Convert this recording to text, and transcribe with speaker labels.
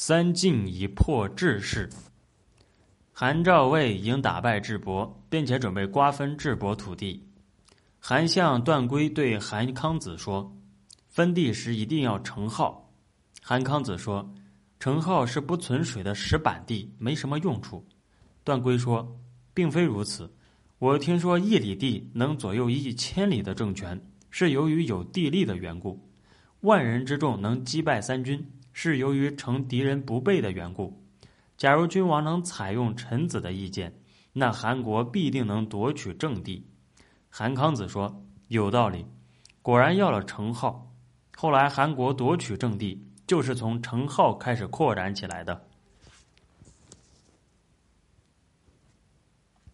Speaker 1: 三晋已破智氏。韩赵魏已经打败智伯，并且准备瓜分智伯土地。韩相段圭对韩康子说：“分地时一定要成号。”韩康子说：“成号是不存水的石板地，没什么用处。”段圭说：“并非如此。我听说一里地能左右一千里的政权，是由于有地利的缘故；万人之众能击败三军。”是由于成敌人不备的缘故。假如君王能采用臣子的意见，那韩国必定能夺取政地。韩康子说：“有道理。”果然要了成号。后来韩国夺取政地，就是从成号开始扩展起来的。